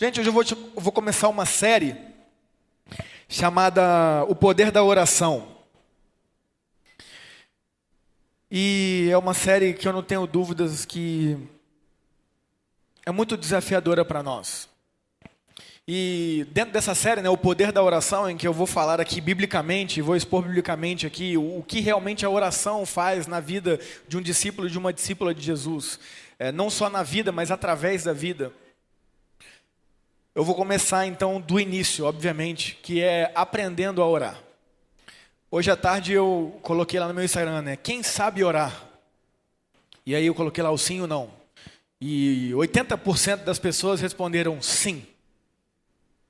Gente, hoje eu vou, eu vou começar uma série chamada O Poder da Oração. E é uma série que eu não tenho dúvidas que é muito desafiadora para nós. E dentro dessa série, né, o poder da oração, em que eu vou falar aqui biblicamente, vou expor biblicamente aqui o, o que realmente a oração faz na vida de um discípulo e de uma discípula de Jesus, é, não só na vida, mas através da vida. Eu vou começar então do início, obviamente, que é aprendendo a orar. Hoje à tarde eu coloquei lá no meu Instagram, né? Quem sabe orar? E aí eu coloquei lá o sim ou não. E 80% das pessoas responderam sim.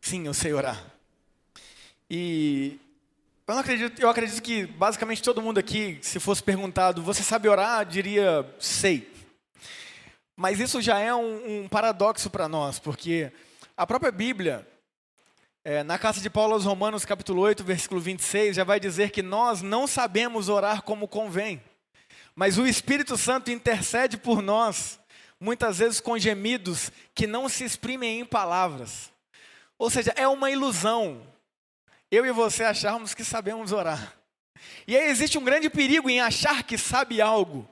Sim, eu sei orar. E eu, acredito, eu acredito que basicamente todo mundo aqui, se fosse perguntado, você sabe orar? Diria sei. Mas isso já é um, um paradoxo para nós, porque a própria Bíblia, é, na carta de Paulo aos Romanos, capítulo 8, versículo 26, já vai dizer que nós não sabemos orar como convém, mas o Espírito Santo intercede por nós, muitas vezes com gemidos que não se exprimem em palavras. Ou seja, é uma ilusão eu e você acharmos que sabemos orar. E aí existe um grande perigo em achar que sabe algo,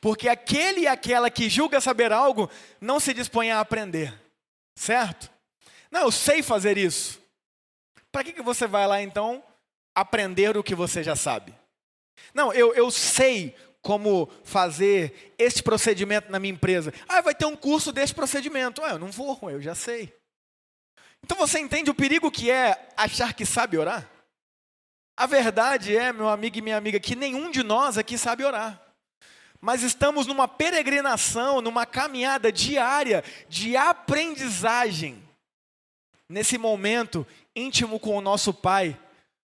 porque aquele e aquela que julga saber algo não se dispõe a aprender, certo? Não, eu sei fazer isso. Para que, que você vai lá então aprender o que você já sabe? Não, eu, eu sei como fazer este procedimento na minha empresa. Ah, vai ter um curso deste procedimento. Ah, eu não vou, eu já sei. Então você entende o perigo que é achar que sabe orar? A verdade é, meu amigo e minha amiga, que nenhum de nós aqui sabe orar. Mas estamos numa peregrinação, numa caminhada diária de aprendizagem nesse momento íntimo com o nosso Pai,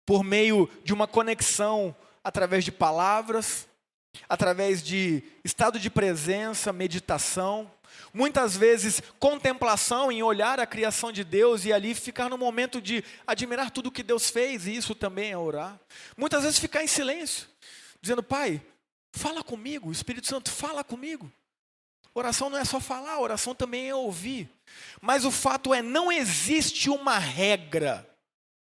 por meio de uma conexão através de palavras, através de estado de presença, meditação, muitas vezes contemplação em olhar a criação de Deus e ali ficar no momento de admirar tudo que Deus fez, e isso também é orar. Muitas vezes ficar em silêncio, dizendo: Pai, fala comigo, Espírito Santo, fala comigo. Oração não é só falar, oração também é ouvir. Mas o fato é, não existe uma regra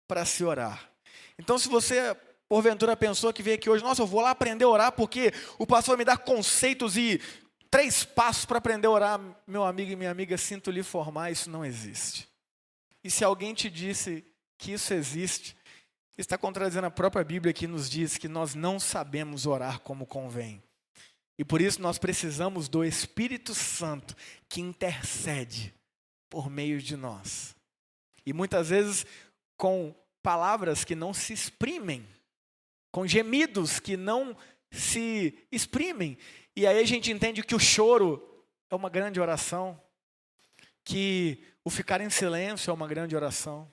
para se orar. Então, se você porventura pensou que veio aqui hoje, nossa, eu vou lá aprender a orar porque o pastor me dá conceitos e três passos para aprender a orar, meu amigo e minha amiga, sinto lhe formar, isso não existe. E se alguém te disse que isso existe, está contradizendo a própria Bíblia que nos diz que nós não sabemos orar como convém. E por isso nós precisamos do Espírito Santo que intercede por meio de nós. E muitas vezes com palavras que não se exprimem, com gemidos que não se exprimem. E aí a gente entende que o choro é uma grande oração, que o ficar em silêncio é uma grande oração,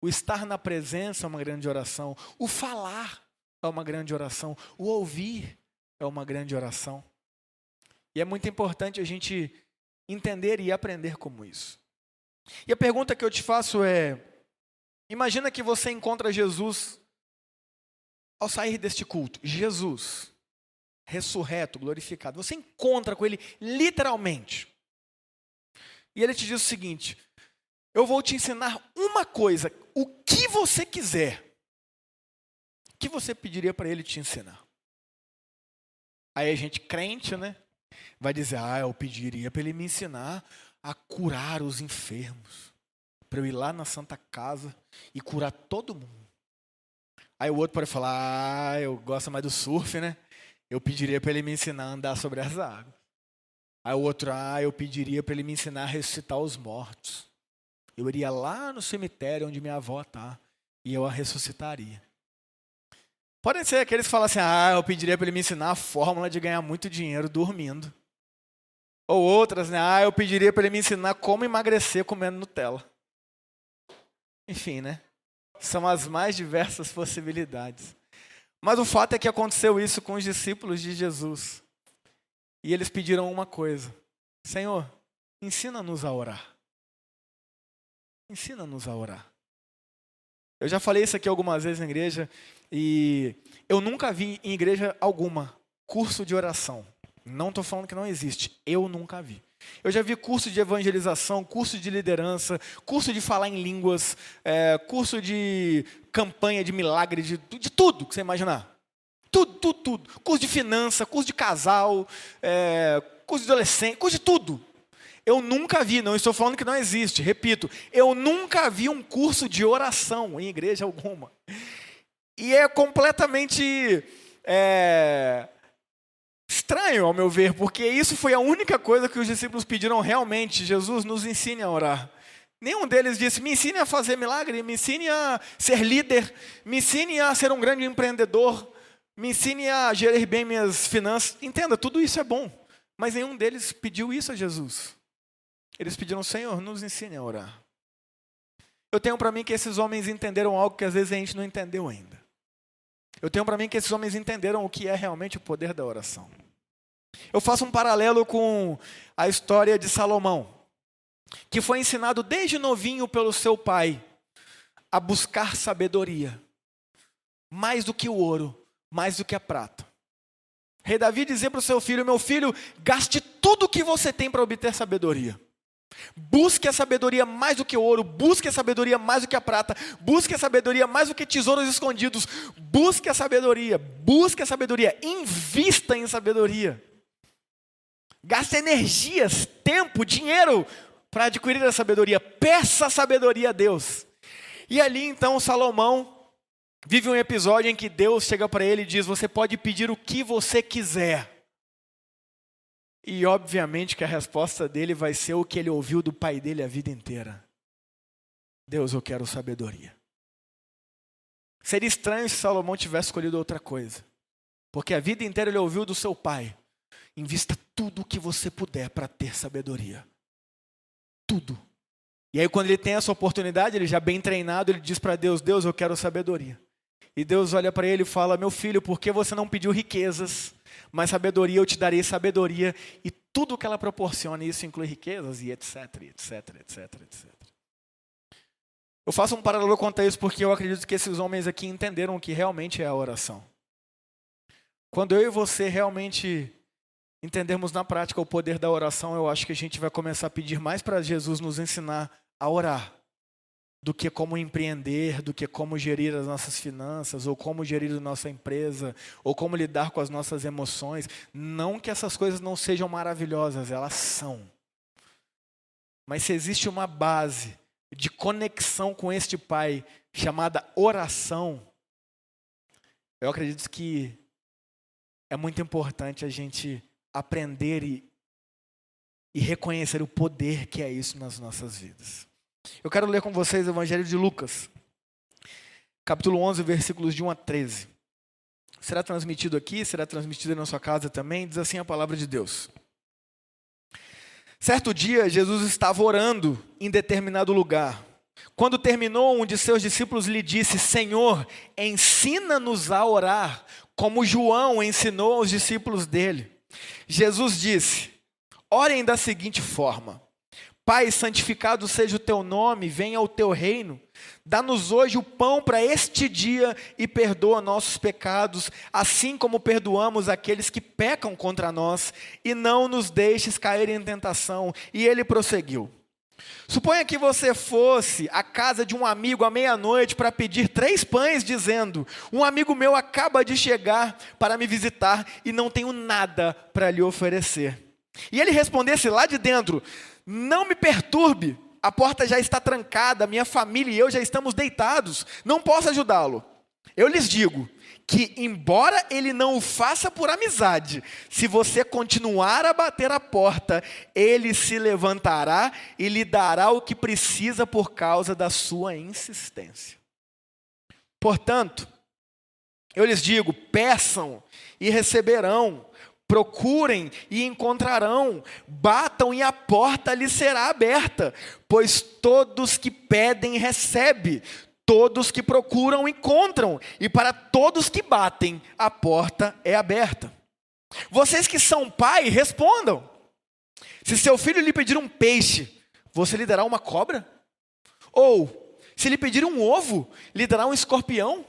o estar na presença é uma grande oração, o falar é uma grande oração, o ouvir é uma grande oração. E é muito importante a gente entender e aprender como isso. E a pergunta que eu te faço é: imagina que você encontra Jesus ao sair deste culto. Jesus, ressurreto, glorificado. Você encontra com ele literalmente. E ele te diz o seguinte: Eu vou te ensinar uma coisa, o que você quiser. O que você pediria para ele te ensinar? Aí a gente crente, né? Vai dizer: Ah, eu pediria para ele me ensinar a curar os enfermos. Para eu ir lá na Santa Casa e curar todo mundo. Aí o outro pode falar: Ah, eu gosto mais do surf, né? Eu pediria para ele me ensinar a andar sobre as águas. Aí o outro: Ah, eu pediria para ele me ensinar a ressuscitar os mortos. Eu iria lá no cemitério onde minha avó está e eu a ressuscitaria. Podem ser aqueles que falam assim: ah, eu pediria para ele me ensinar a fórmula de ganhar muito dinheiro dormindo. Ou outras, né? Ah, eu pediria para ele me ensinar como emagrecer comendo Nutella. Enfim, né? São as mais diversas possibilidades. Mas o fato é que aconteceu isso com os discípulos de Jesus. E eles pediram uma coisa: Senhor, ensina-nos a orar. Ensina-nos a orar. Eu já falei isso aqui algumas vezes na igreja e eu nunca vi em igreja alguma curso de oração. Não estou falando que não existe, eu nunca vi. Eu já vi curso de evangelização, curso de liderança, curso de falar em línguas, é, curso de campanha de milagre, de, de tudo que você imaginar. Tudo, tudo, tudo. Curso de finança, curso de casal, é, curso de adolescente, curso de tudo. Eu nunca vi, não estou falando que não existe, repito, eu nunca vi um curso de oração em igreja alguma. E é completamente é, estranho, ao meu ver, porque isso foi a única coisa que os discípulos pediram realmente: Jesus, nos ensine a orar. Nenhum deles disse: me ensine a fazer milagre, me ensine a ser líder, me ensine a ser um grande empreendedor, me ensine a gerir bem minhas finanças. Entenda, tudo isso é bom, mas nenhum deles pediu isso a Jesus. Eles pediram, Senhor, nos ensine a orar. Eu tenho para mim que esses homens entenderam algo que às vezes a gente não entendeu ainda. Eu tenho para mim que esses homens entenderam o que é realmente o poder da oração. Eu faço um paralelo com a história de Salomão, que foi ensinado desde novinho pelo seu pai a buscar sabedoria, mais do que o ouro, mais do que a prata. Rei Davi dizia para o seu filho: Meu filho, gaste tudo o que você tem para obter sabedoria. Busque a sabedoria mais do que ouro, busque a sabedoria mais do que a prata, busque a sabedoria mais do que tesouros escondidos, busque a sabedoria, busque a sabedoria, invista em sabedoria. Gaste energias, tempo, dinheiro para adquirir a sabedoria, peça a sabedoria a Deus. E ali então Salomão vive um episódio em que Deus chega para ele e diz: Você pode pedir o que você quiser e obviamente que a resposta dele vai ser o que ele ouviu do pai dele a vida inteira: Deus, eu quero sabedoria. Seria estranho se Salomão tivesse escolhido outra coisa, porque a vida inteira ele ouviu do seu pai: invista tudo o que você puder para ter sabedoria. Tudo. E aí, quando ele tem essa oportunidade, ele já bem treinado, ele diz para Deus: Deus, eu quero sabedoria. E Deus olha para ele e fala: Meu filho, por que você não pediu riquezas? Mas sabedoria eu te darei sabedoria e tudo o que ela proporciona, isso inclui riquezas e etc, etc, etc, etc. Eu faço um paralelo contra isso porque eu acredito que esses homens aqui entenderam o que realmente é a oração. Quando eu e você realmente entendermos na prática o poder da oração, eu acho que a gente vai começar a pedir mais para Jesus nos ensinar a orar do que como empreender, do que como gerir as nossas finanças, ou como gerir a nossa empresa, ou como lidar com as nossas emoções. Não que essas coisas não sejam maravilhosas, elas são. Mas se existe uma base de conexão com este Pai, chamada oração, eu acredito que é muito importante a gente aprender e, e reconhecer o poder que é isso nas nossas vidas. Eu quero ler com vocês o Evangelho de Lucas, capítulo 11, versículos de 1 a 13. Será transmitido aqui, será transmitido na sua casa também, diz assim a palavra de Deus. Certo dia, Jesus estava orando em determinado lugar. Quando terminou, um de seus discípulos lhe disse: Senhor, ensina-nos a orar, como João ensinou aos discípulos dele. Jesus disse: Orem da seguinte forma: Pai, santificado seja o teu nome, venha o teu reino. Dá-nos hoje o pão para este dia e perdoa nossos pecados, assim como perdoamos aqueles que pecam contra nós, e não nos deixes cair em tentação. E ele prosseguiu. Suponha que você fosse à casa de um amigo à meia-noite para pedir três pães, dizendo: Um amigo meu acaba de chegar para me visitar e não tenho nada para lhe oferecer. E ele respondesse lá de dentro: não me perturbe, a porta já está trancada, minha família e eu já estamos deitados, não posso ajudá-lo. Eu lhes digo que, embora ele não o faça por amizade, se você continuar a bater a porta, ele se levantará e lhe dará o que precisa por causa da sua insistência. Portanto, eu lhes digo: peçam e receberão Procurem e encontrarão, batam e a porta lhes será aberta, pois todos que pedem recebem, todos que procuram encontram, e para todos que batem a porta é aberta. Vocês que são pai, respondam. Se seu filho lhe pedir um peixe, você lhe dará uma cobra? Ou, se lhe pedir um ovo, lhe dará um escorpião?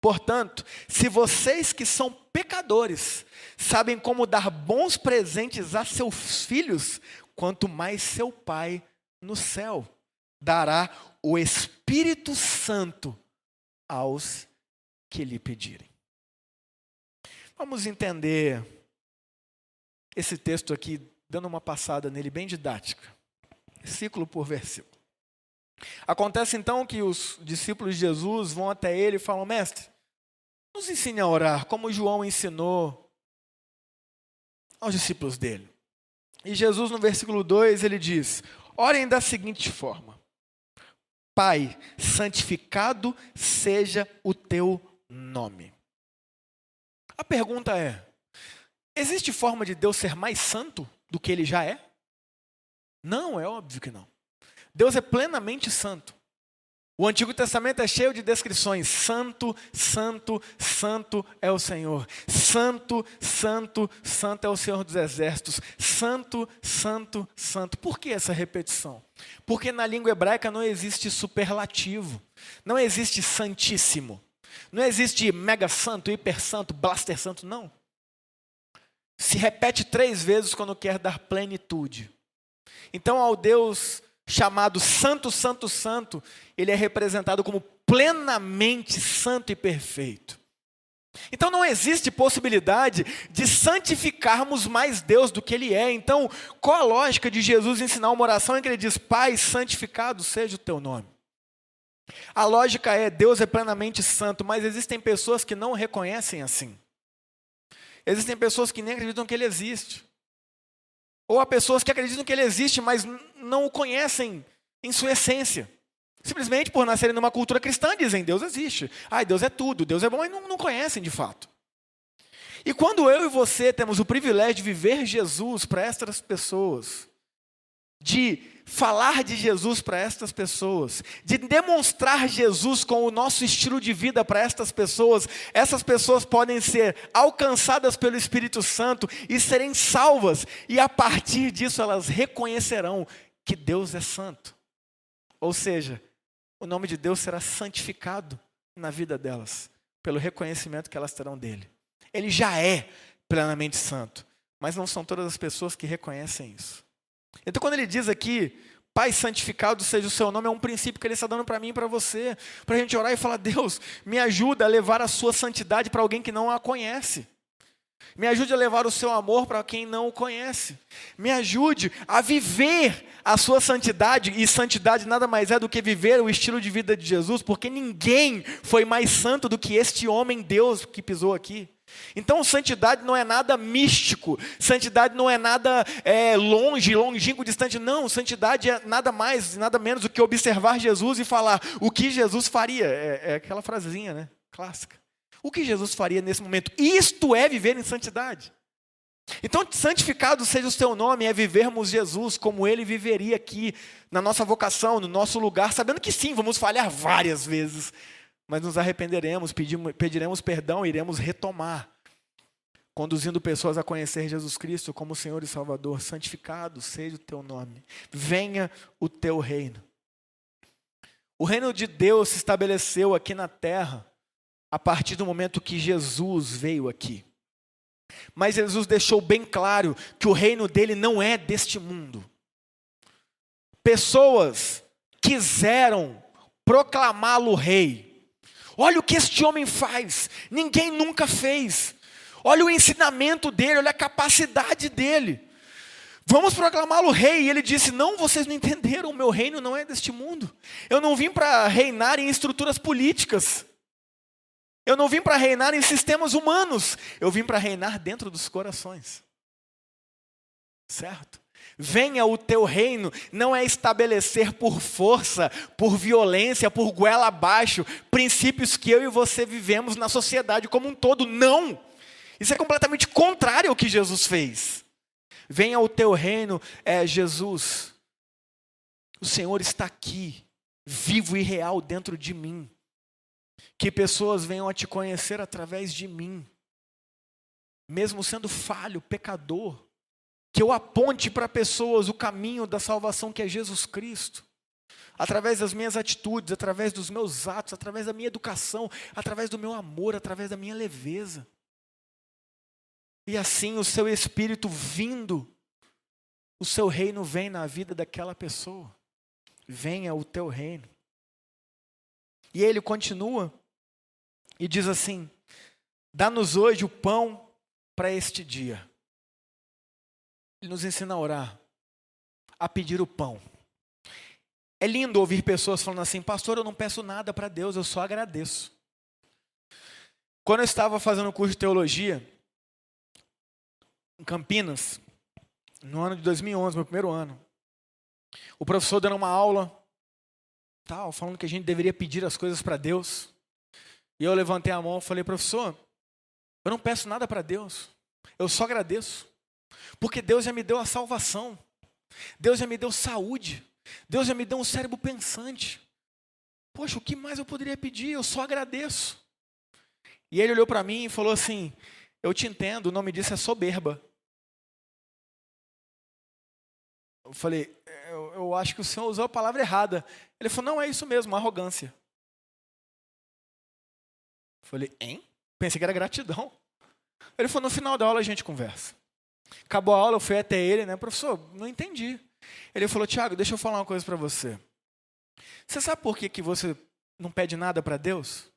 Portanto, se vocês que são pecadores sabem como dar bons presentes a seus filhos, quanto mais seu Pai no céu dará o Espírito Santo aos que lhe pedirem. Vamos entender esse texto aqui, dando uma passada nele bem didática, versículo por versículo. Acontece então que os discípulos de Jesus vão até ele e falam: Mestre, nos ensine a orar, como João ensinou aos discípulos dele. E Jesus, no versículo 2, ele diz: Orem da seguinte forma: Pai, santificado seja o teu nome. A pergunta é: existe forma de Deus ser mais santo do que ele já é? Não, é óbvio que não. Deus é plenamente santo. O Antigo Testamento é cheio de descrições: Santo, Santo, Santo é o Senhor. Santo, Santo, Santo é o Senhor dos Exércitos. Santo, Santo, Santo. Por que essa repetição? Porque na língua hebraica não existe superlativo, não existe santíssimo, não existe mega santo, hiper santo, blaster santo, não. Se repete três vezes quando quer dar plenitude. Então, ao Deus chamado Santo, Santo, Santo, ele é representado como plenamente santo e perfeito. Então não existe possibilidade de santificarmos mais Deus do que Ele é. Então, qual a lógica de Jesus ensinar uma oração em que Ele diz: Pai, santificado seja o teu nome? A lógica é: Deus é plenamente santo, mas existem pessoas que não reconhecem assim. Existem pessoas que nem acreditam que Ele existe. Ou há pessoas que acreditam que ele existe, mas não o conhecem em sua essência. Simplesmente por nascerem numa cultura cristã dizem Deus existe. Ai, Deus é tudo, Deus é bom, e não, não conhecem de fato. E quando eu e você temos o privilégio de viver Jesus para estas pessoas, de falar de Jesus para estas pessoas, de demonstrar Jesus com o nosso estilo de vida para estas pessoas, essas pessoas podem ser alcançadas pelo Espírito Santo e serem salvas, e a partir disso elas reconhecerão que Deus é santo. Ou seja, o nome de Deus será santificado na vida delas, pelo reconhecimento que elas terão dele. Ele já é plenamente santo, mas não são todas as pessoas que reconhecem isso. Então, quando ele diz aqui, Pai santificado seja o seu nome, é um princípio que ele está dando para mim e para você, para a gente orar e falar: Deus, me ajuda a levar a sua santidade para alguém que não a conhece. Me ajude a levar o seu amor para quem não o conhece. Me ajude a viver a sua santidade, e santidade nada mais é do que viver o estilo de vida de Jesus, porque ninguém foi mais santo do que este homem Deus que pisou aqui. Então, santidade não é nada místico, santidade não é nada é, longe, longínquo, distante. Não, santidade é nada mais, nada menos do que observar Jesus e falar o que Jesus faria. É, é aquela frasezinha, né? Clássica. O que Jesus faria nesse momento? Isto é viver em santidade. Então, santificado seja o seu nome, é vivermos Jesus como ele viveria aqui, na nossa vocação, no nosso lugar, sabendo que sim, vamos falhar várias vezes, mas nos arrependeremos, pediremos, pediremos perdão, iremos retomar, conduzindo pessoas a conhecer Jesus Cristo como Senhor e Salvador. Santificado seja o teu nome, venha o teu reino. O reino de Deus se estabeleceu aqui na terra a partir do momento que Jesus veio aqui. Mas Jesus deixou bem claro que o reino dele não é deste mundo. Pessoas quiseram proclamá-lo rei, Olha o que este homem faz, ninguém nunca fez. Olha o ensinamento dele, olha a capacidade dele. Vamos proclamá-lo rei. E ele disse: Não, vocês não entenderam, o meu reino não é deste mundo. Eu não vim para reinar em estruturas políticas. Eu não vim para reinar em sistemas humanos. Eu vim para reinar dentro dos corações. Certo? Venha o teu reino, não é estabelecer por força, por violência, por goela abaixo, princípios que eu e você vivemos na sociedade como um todo. Não! Isso é completamente contrário ao que Jesus fez. Venha o teu reino, é Jesus. O Senhor está aqui, vivo e real dentro de mim. Que pessoas venham a te conhecer através de mim. Mesmo sendo falho, pecador, que eu aponte para pessoas o caminho da salvação que é Jesus Cristo. Através das minhas atitudes, através dos meus atos, através da minha educação, através do meu amor, através da minha leveza. E assim o seu espírito vindo, o seu reino vem na vida daquela pessoa. Venha o teu reino. E ele continua e diz assim: Dá-nos hoje o pão para este dia. Ele nos ensina a orar, a pedir o pão. É lindo ouvir pessoas falando assim, pastor, eu não peço nada para Deus, eu só agradeço. Quando eu estava fazendo o curso de teologia, em Campinas, no ano de 2011, meu primeiro ano, o professor dando uma aula, tal, falando que a gente deveria pedir as coisas para Deus. E eu levantei a mão e falei, professor, eu não peço nada para Deus, eu só agradeço. Porque Deus já me deu a salvação, Deus já me deu saúde, Deus já me deu um cérebro pensante. Poxa, o que mais eu poderia pedir? Eu só agradeço. E ele olhou para mim e falou assim: Eu te entendo, o nome disso é soberba. Eu falei: eu, eu acho que o senhor usou a palavra errada. Ele falou: Não, é isso mesmo, arrogância. Eu falei: Hein? Pensei que era gratidão. Ele falou: No final da aula a gente conversa. Acabou a aula, eu fui até ele, né? Professor, não entendi. Ele falou: Tiago, deixa eu falar uma coisa para você. Você sabe por que, que você não pede nada para Deus?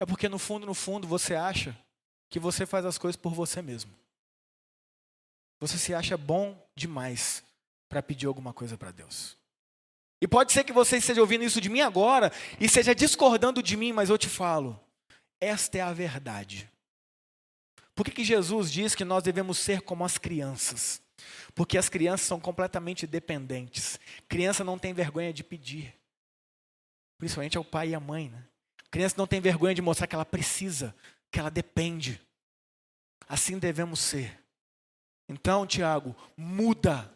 É porque no fundo, no fundo, você acha que você faz as coisas por você mesmo. Você se acha bom demais para pedir alguma coisa para Deus. E pode ser que você esteja ouvindo isso de mim agora e esteja discordando de mim, mas eu te falo, esta é a verdade. Por que, que Jesus diz que nós devemos ser como as crianças? Porque as crianças são completamente dependentes. Criança não tem vergonha de pedir. Principalmente ao pai e à mãe. Né? Criança não tem vergonha de mostrar que ela precisa, que ela depende. Assim devemos ser. Então, Tiago, muda,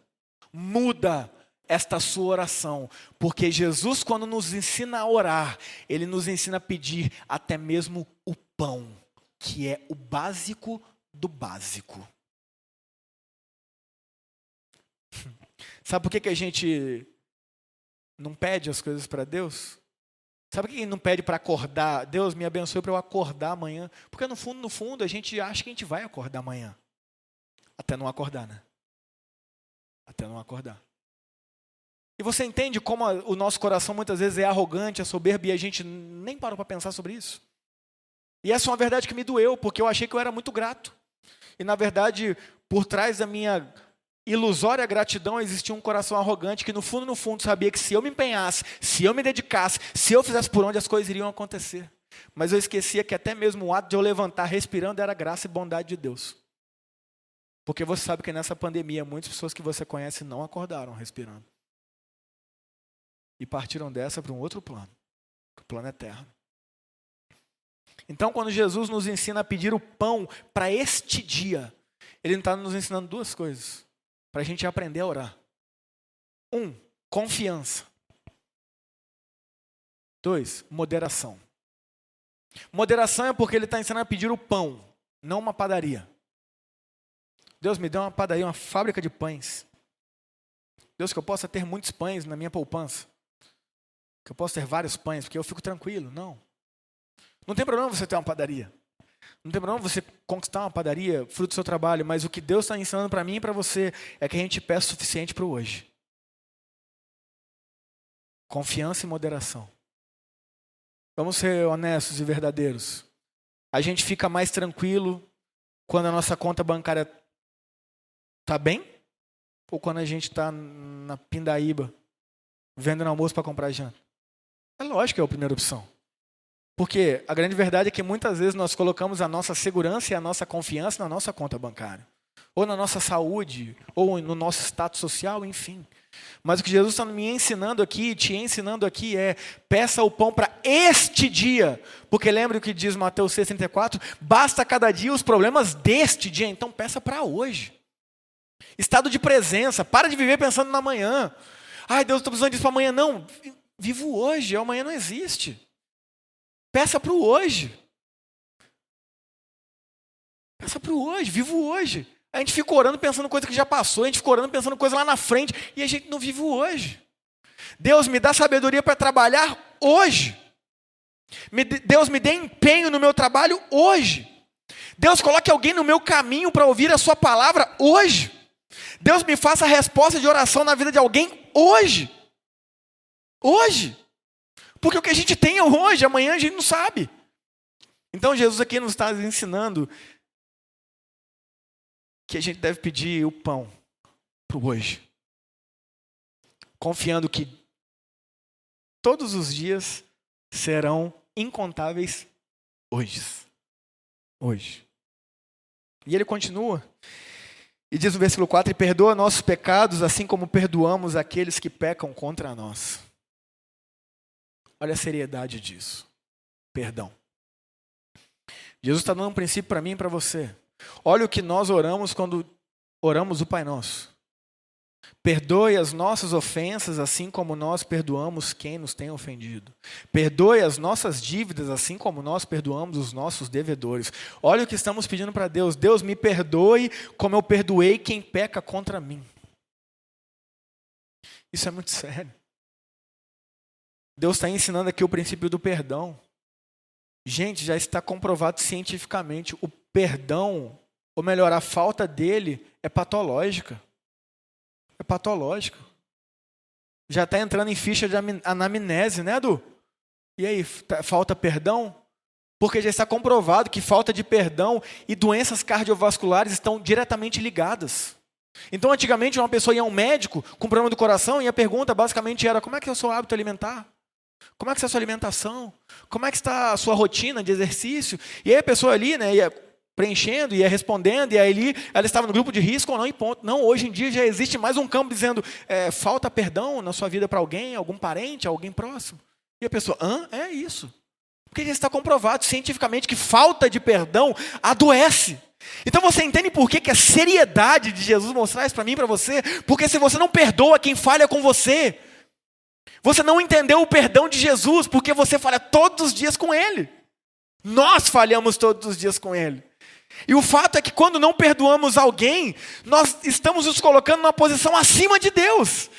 muda esta sua oração, porque Jesus, quando nos ensina a orar, ele nos ensina a pedir até mesmo o pão, que é o básico do básico. Sabe por que, que a gente não pede as coisas para Deus? Sabe por que não pede para acordar? Deus me abençoe para eu acordar amanhã. Porque no fundo, no fundo, a gente acha que a gente vai acordar amanhã. Até não acordar, né? Até não acordar. E você entende como o nosso coração muitas vezes é arrogante, é soberbo e a gente nem parou para pensar sobre isso? E essa é uma verdade que me doeu, porque eu achei que eu era muito grato. E na verdade, por trás da minha ilusória gratidão existia um coração arrogante que no fundo, no fundo, sabia que se eu me empenhasse, se eu me dedicasse, se eu fizesse por onde as coisas iriam acontecer. Mas eu esquecia que até mesmo o ato de eu levantar respirando era graça e bondade de Deus. Porque você sabe que nessa pandemia muitas pessoas que você conhece não acordaram respirando. E partiram dessa para um outro plano, o plano eterno. Então, quando Jesus nos ensina a pedir o pão para este dia, Ele está nos ensinando duas coisas para a gente aprender a orar. Um, confiança. Dois, moderação. Moderação é porque ele está ensinando a pedir o pão, não uma padaria. Deus me deu uma padaria, uma fábrica de pães. Deus, que eu possa ter muitos pães na minha poupança. Que eu possa ter vários pães, porque eu fico tranquilo. Não. Não tem problema você ter uma padaria. Não tem problema você conquistar uma padaria, fruto do seu trabalho, mas o que Deus está ensinando para mim e para você é que a gente peça o suficiente para hoje. Confiança e moderação. Vamos ser honestos e verdadeiros. A gente fica mais tranquilo quando a nossa conta bancária está bem? Ou quando a gente está na pindaíba, vendo almoço para comprar janta? É lógico que é a primeira opção. Porque a grande verdade é que muitas vezes nós colocamos a nossa segurança e a nossa confiança na nossa conta bancária, ou na nossa saúde, ou no nosso status social, enfim. Mas o que Jesus está me ensinando aqui, te ensinando aqui é: peça o pão para este dia. Porque lembre o que diz Mateus 6,34: basta cada dia os problemas deste dia, então peça para hoje. Estado de presença, para de viver pensando na manhã. Ai, Deus, estou precisando disso para amanhã. Não, vivo hoje, amanhã não existe. Peça para o hoje. Peça para o hoje, vivo hoje. A gente fica orando pensando coisa que já passou, a gente fica orando pensando coisa lá na frente e a gente não vive o hoje. Deus me dá sabedoria para trabalhar hoje. Deus me dê empenho no meu trabalho hoje. Deus, coloque alguém no meu caminho para ouvir a Sua palavra hoje. Deus, me faça a resposta de oração na vida de alguém hoje. Hoje. Porque o que a gente tem hoje, amanhã a gente não sabe. Então Jesus aqui nos está ensinando que a gente deve pedir o pão para hoje. Confiando que todos os dias serão incontáveis hoje. Hoje. E ele continua. E diz no versículo 4: E perdoa nossos pecados, assim como perdoamos aqueles que pecam contra nós. Olha a seriedade disso. Perdão. Jesus está dando um princípio para mim e para você. Olha o que nós oramos quando oramos o Pai Nosso. Perdoe as nossas ofensas, assim como nós perdoamos quem nos tem ofendido. Perdoe as nossas dívidas, assim como nós perdoamos os nossos devedores. Olha o que estamos pedindo para Deus. Deus me perdoe como eu perdoei quem peca contra mim. Isso é muito sério. Deus está ensinando aqui o princípio do perdão. Gente, já está comprovado cientificamente. O perdão, ou melhor, a falta dele, é patológica. É patológico. Já está entrando em ficha de anamnese, né, Edu? E aí, tá, falta perdão? Porque já está comprovado que falta de perdão e doenças cardiovasculares estão diretamente ligadas. Então, antigamente, uma pessoa ia a um médico com problema do coração e a pergunta basicamente era: como é que é o seu hábito alimentar? Como é que está a sua alimentação? Como é que está a sua rotina de exercício? E aí a pessoa ali, né, ia preenchendo, ia respondendo, e aí ali ela estava no grupo de risco ou não, e ponto. Não, hoje em dia já existe mais um campo dizendo, é, falta perdão na sua vida para alguém, algum parente, alguém próximo. E a pessoa, hã? É isso. Porque já está comprovado cientificamente que falta de perdão adoece. Então você entende por que, que a seriedade de Jesus mostrar isso para mim e para você? Porque se você não perdoa quem falha com você, você não entendeu o perdão de Jesus, porque você falha todos os dias com Ele. Nós falhamos todos os dias com Ele. E o fato é que quando não perdoamos alguém, nós estamos nos colocando numa posição acima de Deus.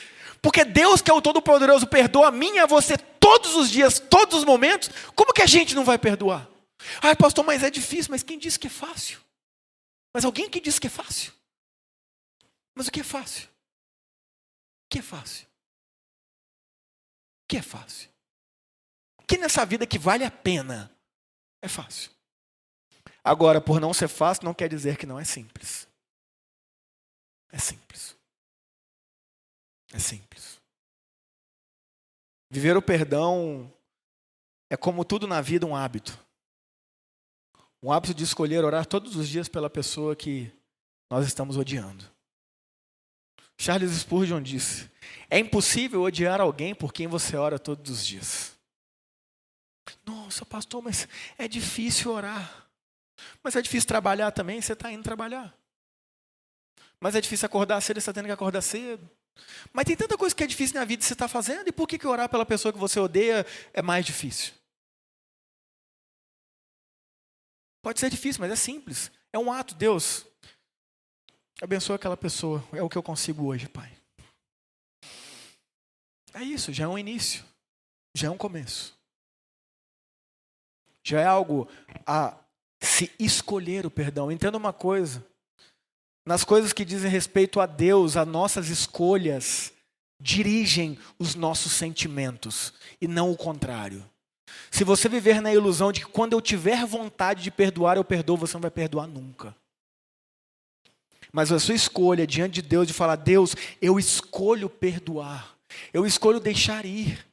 Porque Deus, que é o Todo-Poderoso, perdoa a mim e a você todos os dias, todos os momentos. Como que a gente não vai perdoar? Ai, pastor, mas é difícil. Mas quem disse que é fácil? Mas alguém que disse que é fácil? Mas o que é fácil? O que é fácil? Que é fácil? Que nessa vida que vale a pena é fácil? Agora, por não ser fácil, não quer dizer que não é simples. É simples. É simples. Viver o perdão é como tudo na vida um hábito. Um hábito de escolher orar todos os dias pela pessoa que nós estamos odiando. Charles Spurgeon disse: É impossível odiar alguém por quem você ora todos os dias. Nossa, pastor, mas é difícil orar. Mas é difícil trabalhar também, você está indo trabalhar. Mas é difícil acordar cedo, você está tendo que acordar cedo. Mas tem tanta coisa que é difícil na vida que você está fazendo, e por que, que orar pela pessoa que você odeia é mais difícil? Pode ser difícil, mas é simples. É um ato, Deus. Abençoa aquela pessoa. É o que eu consigo hoje, Pai. É isso, já é um início. Já é um começo. Já é algo a se escolher o perdão. Entenda uma coisa: nas coisas que dizem respeito a Deus, as nossas escolhas dirigem os nossos sentimentos e não o contrário. Se você viver na ilusão de que quando eu tiver vontade de perdoar, eu perdoo, você não vai perdoar nunca. Mas a sua escolha diante de Deus de falar: Deus, eu escolho perdoar, eu escolho deixar ir,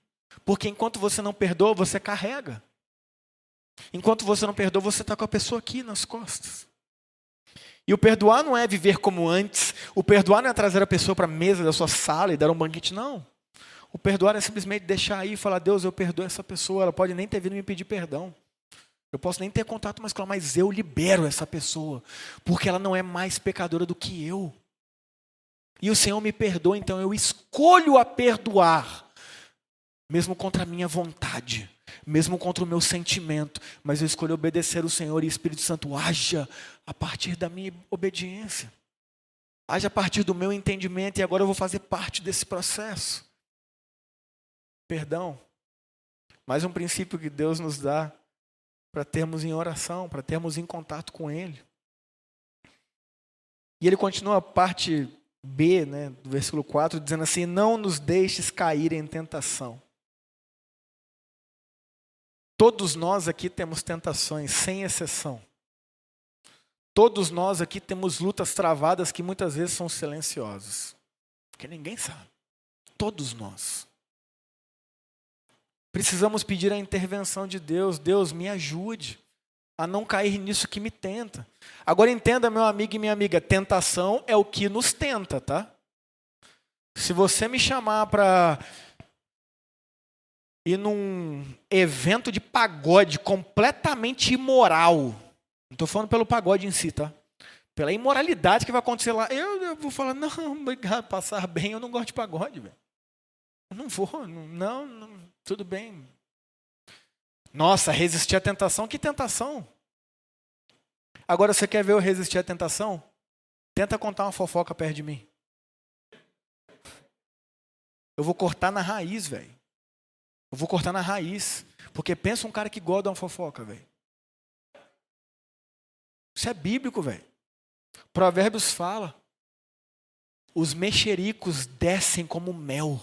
porque enquanto você não perdoa, você carrega. Enquanto você não perdoa, você está com a pessoa aqui nas costas. E o perdoar não é viver como antes. O perdoar não é trazer a pessoa para a mesa da sua sala e dar um banquete, não. O perdoar é simplesmente deixar aí e falar: Deus, eu perdoo essa pessoa. Ela pode nem ter vindo me pedir perdão. Eu posso nem ter contato mais com ela, mas eu libero essa pessoa. Porque ela não é mais pecadora do que eu. E o Senhor me perdoa, então eu escolho a perdoar, mesmo contra a minha vontade mesmo contra o meu sentimento, mas eu escolho obedecer o Senhor e o Espírito Santo haja a partir da minha obediência. Haja a partir do meu entendimento e agora eu vou fazer parte desse processo. Perdão. Mais um princípio que Deus nos dá para termos em oração, para termos em contato com Ele. E ele continua a parte B, né, do versículo 4, dizendo assim: Não nos deixes cair em tentação. Todos nós aqui temos tentações, sem exceção. Todos nós aqui temos lutas travadas que muitas vezes são silenciosas. Porque ninguém sabe. Todos nós. Precisamos pedir a intervenção de Deus. Deus, me ajude a não cair nisso que me tenta. Agora entenda, meu amigo e minha amiga, tentação é o que nos tenta, tá? Se você me chamar para ir num evento de pagode completamente imoral, não estou falando pelo pagode em si, tá? Pela imoralidade que vai acontecer lá, eu, eu vou falar, não, obrigado, passar bem, eu não gosto de pagode, velho. Não vou, não, não, tudo bem, nossa, resistir à tentação? Que tentação? Agora você quer ver eu resistir à tentação? Tenta contar uma fofoca perto de mim. Eu vou cortar na raiz, velho. Eu vou cortar na raiz. Porque pensa um cara que gosta de uma fofoca, velho. Isso é bíblico, velho. Provérbios fala. Os mexericos descem como mel.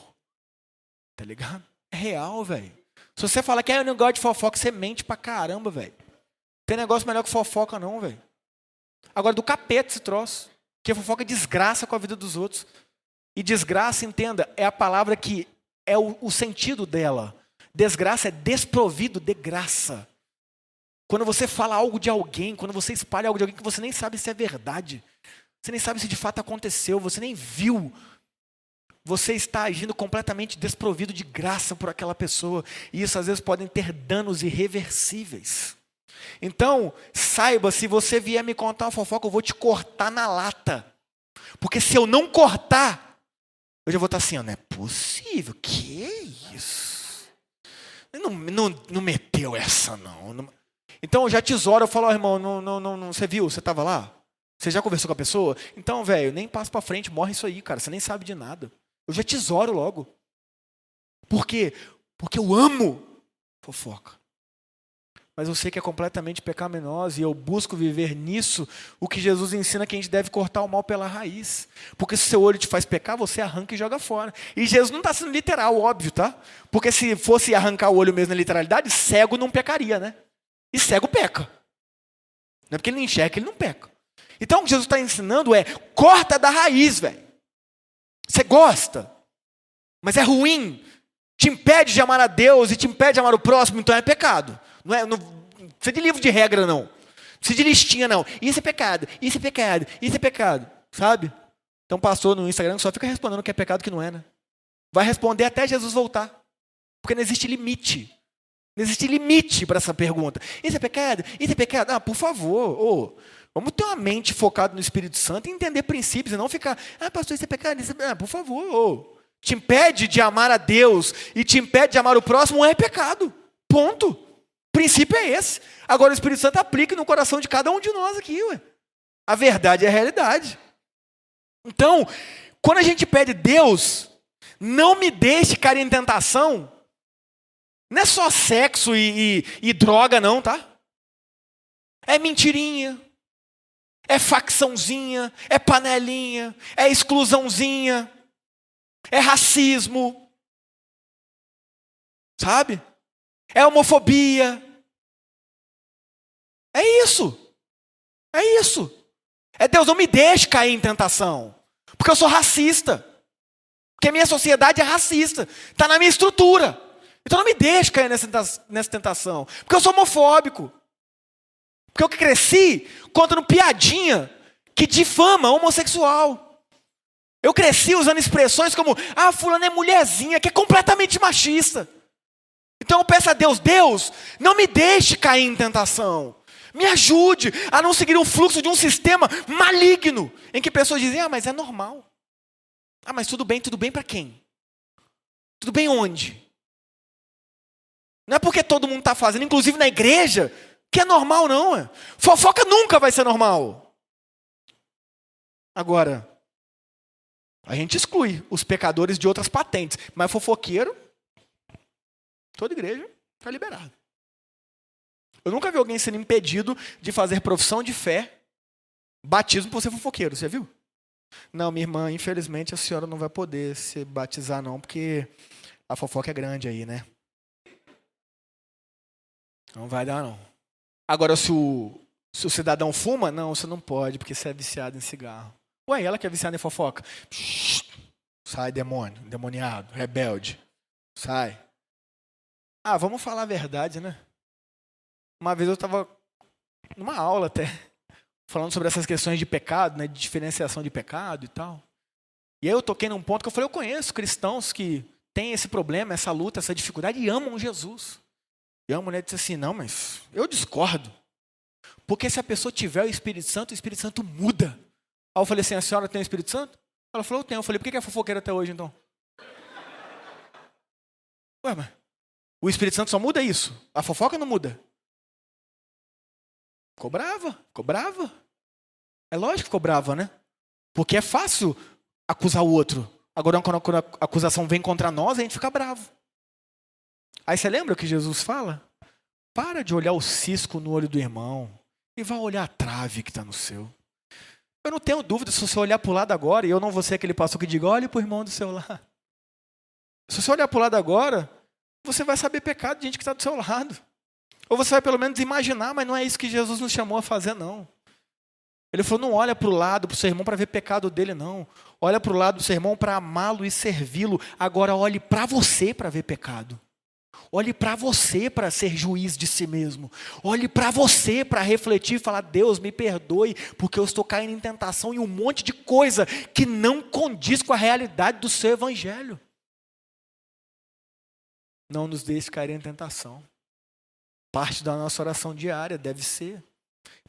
Tá ligado? É real, velho. Se você fala que é um negócio de fofoca, você mente pra caramba, velho. Tem negócio melhor que fofoca, não, velho. Agora, do capeta esse troço. Que fofoca é desgraça com a vida dos outros. E desgraça, entenda, é a palavra que é o, o sentido dela. Desgraça é desprovido de graça. Quando você fala algo de alguém, quando você espalha algo de alguém que você nem sabe se é verdade, você nem sabe se de fato aconteceu, você nem viu, você está agindo completamente desprovido de graça por aquela pessoa. E isso às vezes podem ter danos irreversíveis. Então, saiba, se você vier me contar uma fofoca, eu vou te cortar na lata. Porque se eu não cortar, eu já vou estar assim, não é possível. Que isso? Não, não, não meteu essa, não. Então, eu já tesouro, eu falo, oh, irmão, não, não, não, você viu? Você estava lá? Você já conversou com a pessoa? Então, velho, nem passa para frente, morre isso aí, cara. Você nem sabe de nada. Eu já tesouro logo. Por quê? Porque eu amo fofoca. Mas eu sei que é completamente pecaminoso e eu busco viver nisso o que Jesus ensina que a gente deve cortar o mal pela raiz. Porque se seu olho te faz pecar, você arranca e joga fora. E Jesus não está sendo literal, óbvio, tá? Porque se fosse arrancar o olho mesmo na literalidade, cego não pecaria, né? E cego peca. Não é porque ele não enxerga, ele não peca. Então o que Jesus está ensinando é corta da raiz, velho. Você gosta, mas é ruim, te impede de amar a Deus e te impede de amar o próximo, então é pecado. Não é, não precisa de livro de regra, não. Não precisa de listinha, não. Isso é pecado, isso é pecado, isso é pecado. Sabe? Então passou no Instagram só fica respondendo que é pecado que não é, né? Vai responder até Jesus voltar. Porque não existe limite. Não existe limite para essa pergunta. Isso é pecado? Isso é pecado? Ah, por favor. Oh, Vamos ter uma mente focada no Espírito Santo e entender princípios, e não ficar, ah, pastor, isso é pecado, isso é... Ah, por favor. Te impede de amar a Deus e te impede de amar o próximo, é pecado. Ponto. O princípio é esse. Agora o Espírito Santo aplica no coração de cada um de nós aqui, ué. A verdade é a realidade. Então, quando a gente pede Deus, não me deixe cair em tentação, não é só sexo e, e, e droga, não, tá? É mentirinha, é facçãozinha, é panelinha, é exclusãozinha, é racismo, sabe? É homofobia. É isso. É isso. É Deus, não me deixe cair em tentação. Porque eu sou racista. Porque a minha sociedade é racista. Está na minha estrutura. Então não me deixe cair nessa tentação. Porque eu sou homofóbico. Porque eu cresci contando piadinha que difama homossexual. Eu cresci usando expressões como, ah, fulano é mulherzinha, que é completamente machista. Então eu peço a Deus, Deus, não me deixe cair em tentação. Me ajude a não seguir o fluxo de um sistema maligno, em que pessoas dizem, ah, mas é normal. Ah, mas tudo bem, tudo bem para quem? Tudo bem onde? Não é porque todo mundo está fazendo, inclusive na igreja, que é normal, não. É. Fofoca nunca vai ser normal. Agora, a gente exclui os pecadores de outras patentes, mas fofoqueiro, toda igreja está liberado. Eu nunca vi alguém sendo impedido de fazer profissão de fé, batismo por ser fofoqueiro, você viu? Não, minha irmã, infelizmente a senhora não vai poder se batizar não, porque a fofoca é grande aí, né? Não vai dar não. Agora, se o, se o cidadão fuma, não, você não pode, porque você é viciado em cigarro. Ué, ela que é viciada em fofoca. Psh, sai, demônio, demoniado, rebelde. Sai. Ah, vamos falar a verdade, né? Uma vez eu estava numa aula até, falando sobre essas questões de pecado, né, de diferenciação de pecado e tal. E aí eu toquei num ponto que eu falei, eu conheço cristãos que têm esse problema, essa luta, essa dificuldade e amam Jesus. A mulher disse assim, não, mas eu discordo. Porque se a pessoa tiver o Espírito Santo, o Espírito Santo muda. Aí eu falei assim, a senhora tem o Espírito Santo? Ela falou, eu tenho. Eu falei, por que é fofoqueira até hoje, então? Ué, mas o Espírito Santo só muda isso. A fofoca não muda. Ficou brava, ficou brava. É lógico que ficou brava, né? Porque é fácil acusar o outro. Agora, quando a acusação vem contra nós, a gente fica bravo. Aí você lembra o que Jesus fala? Para de olhar o cisco no olho do irmão e vá olhar a trave que está no seu. Eu não tenho dúvida se você olhar para o lado agora, e eu não vou ser aquele pastor que diga, olhe para o irmão do seu lado. Se você olhar para o lado agora, você vai saber pecado de gente que está do seu lado. Ou você vai pelo menos imaginar, mas não é isso que Jesus nos chamou a fazer, não. Ele falou: não olha para o lado para o seu irmão para ver pecado dele, não. Olha para o lado do seu irmão para amá-lo e servi-lo. Agora olhe para você para ver pecado. Olhe para você para ser juiz de si mesmo. Olhe para você para refletir e falar: Deus, me perdoe, porque eu estou caindo em tentação e um monte de coisa que não condiz com a realidade do seu evangelho. Não nos deixe cair em tentação. Parte da nossa oração diária deve ser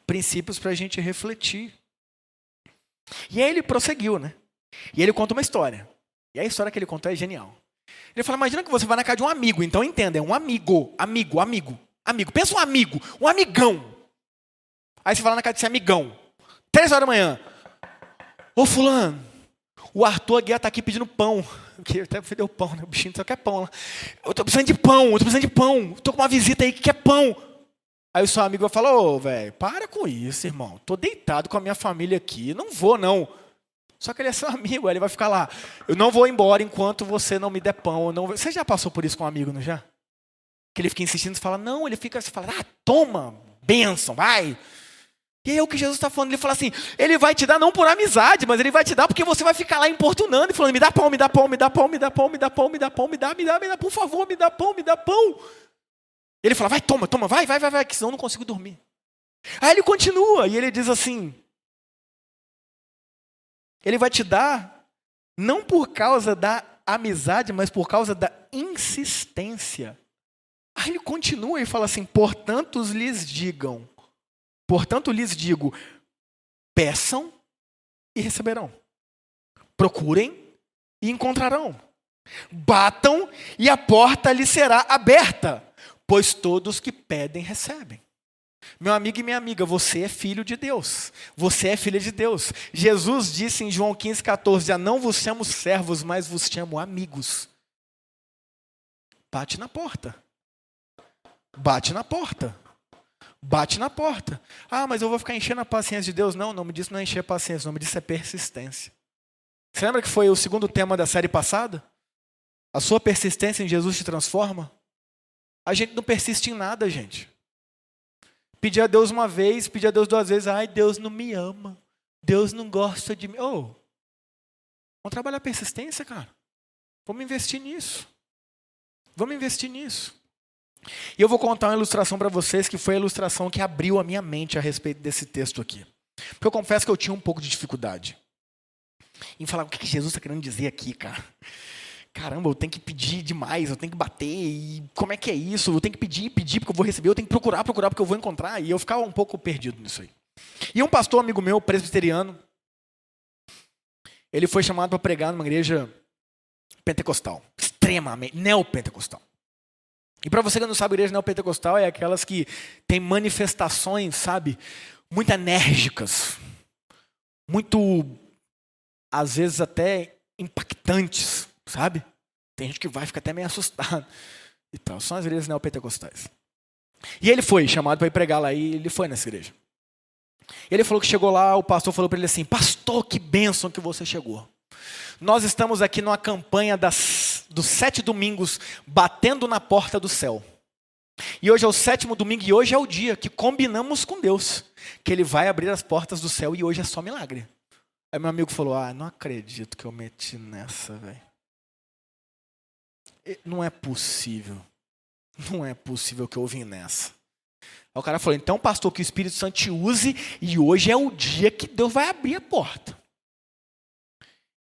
princípios para a gente refletir. E aí ele prosseguiu, né? E ele conta uma história. E a história que ele contou é genial. Ele fala: imagina que você vai na casa de um amigo, então entenda, é um amigo, amigo, amigo, amigo. Pensa um amigo, um amigão. Aí você vai lá na casa desse amigão, três horas da manhã. Ô fulano, o Arthur Aguiar está aqui pedindo pão. Que até deu pão, né? O bichinho só quer pão. Eu estou precisando de pão, eu estou precisando de pão. Estou com uma visita aí que quer pão. Aí o seu amigo vai falar, ô, velho, para com isso, irmão. Estou deitado com a minha família aqui. Não vou, não. Só que ele é seu amigo, ele vai ficar lá. Eu não vou embora enquanto você não me der pão. Não... Você já passou por isso com um amigo, não já? Que ele fica insistindo e fala, não, ele fica, você fala, ah, toma, bênção, vai. E aí é o que Jesus está falando, ele fala assim, ele vai te dar não por amizade, mas ele vai te dar porque você vai ficar lá importunando e falando, me dá pão, me dá pão, me dá pão, me dá pão, me dá pão, me dá pão, me dá, me dá, me dá, por favor, me dá pão, me dá pão. Ele fala, vai, toma, toma, vai, vai, vai, vai, que senão eu não consigo dormir. Aí ele continua e ele diz assim, ele vai te dar não por causa da amizade, mas por causa da insistência. Aí ele continua e fala assim, portanto lhes digam, Portanto, lhes digo: peçam e receberão. Procurem e encontrarão. Batam e a porta lhes será aberta, pois todos que pedem recebem. Meu amigo e minha amiga, você é filho de Deus. Você é filha de Deus. Jesus disse em João 15, 14: Já não vos chamo servos, mas vos chamo amigos. Bate na porta. Bate na porta. Bate na porta. Ah, mas eu vou ficar enchendo a paciência de Deus. Não, o nome disso não é encher a paciência, o nome disso é persistência. Você lembra que foi o segundo tema da série passada? A sua persistência em Jesus te transforma? A gente não persiste em nada, gente. Pedir a Deus uma vez, pedir a Deus duas vezes, ai, Deus não me ama. Deus não gosta de mim. Oh, vamos trabalhar persistência, cara. Vamos investir nisso. Vamos investir nisso. E eu vou contar uma ilustração para vocês que foi a ilustração que abriu a minha mente a respeito desse texto aqui. Porque eu confesso que eu tinha um pouco de dificuldade em falar o que Jesus está querendo dizer aqui, cara. Caramba, eu tenho que pedir demais, eu tenho que bater, e como é que é isso? Eu tenho que pedir, pedir porque eu vou receber, eu tenho que procurar, procurar porque eu vou encontrar, e eu ficava um pouco perdido nisso aí. E um pastor amigo meu, presbiteriano, ele foi chamado para pregar numa igreja pentecostal, extremamente, neopentecostal. E para você que não sabe, igreja neopentecostal é aquelas que tem manifestações, sabe, muito enérgicas, muito, às vezes até impactantes, sabe? Tem gente que vai ficar até meio assustado e tal. São as igrejas neopentecostais. E ele foi chamado para ir pregar lá e ele foi nessa igreja. Ele falou que chegou lá, o pastor falou para ele assim: Pastor, que bênção que você chegou. Nós estamos aqui numa campanha das, dos sete domingos, batendo na porta do céu. E hoje é o sétimo domingo e hoje é o dia que combinamos com Deus, que Ele vai abrir as portas do céu e hoje é só milagre. Aí meu amigo falou: Ah, não acredito que eu meti nessa, velho. Não é possível. Não é possível que eu vim nessa. Aí o cara falou: Então, pastor, que o Espírito Santo te use e hoje é o dia que Deus vai abrir a porta.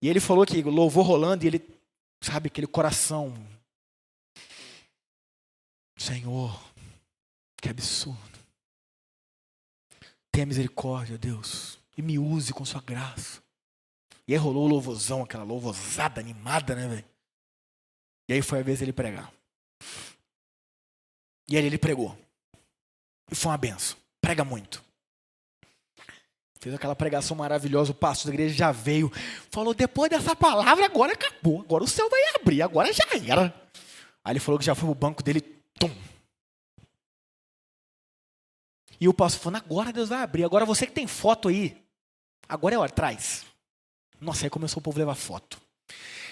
E ele falou que louvor rolando e ele, sabe, aquele coração. Senhor, que absurdo. Tenha misericórdia, Deus, e me use com sua graça. E aí rolou o louvorzão, aquela louvozada animada, né, velho? E aí foi a vez dele pregar. E aí ele pregou. E foi uma benção. Prega muito. Fez aquela pregação maravilhosa, o pastor da igreja já veio, falou: depois dessa palavra, agora acabou, agora o céu vai abrir, agora já era. Aí ele falou que já foi pro banco dele, tum. E o pastor falou: agora Deus vai abrir, agora você que tem foto aí, agora é hora, traz. Nossa, aí começou o povo a levar foto.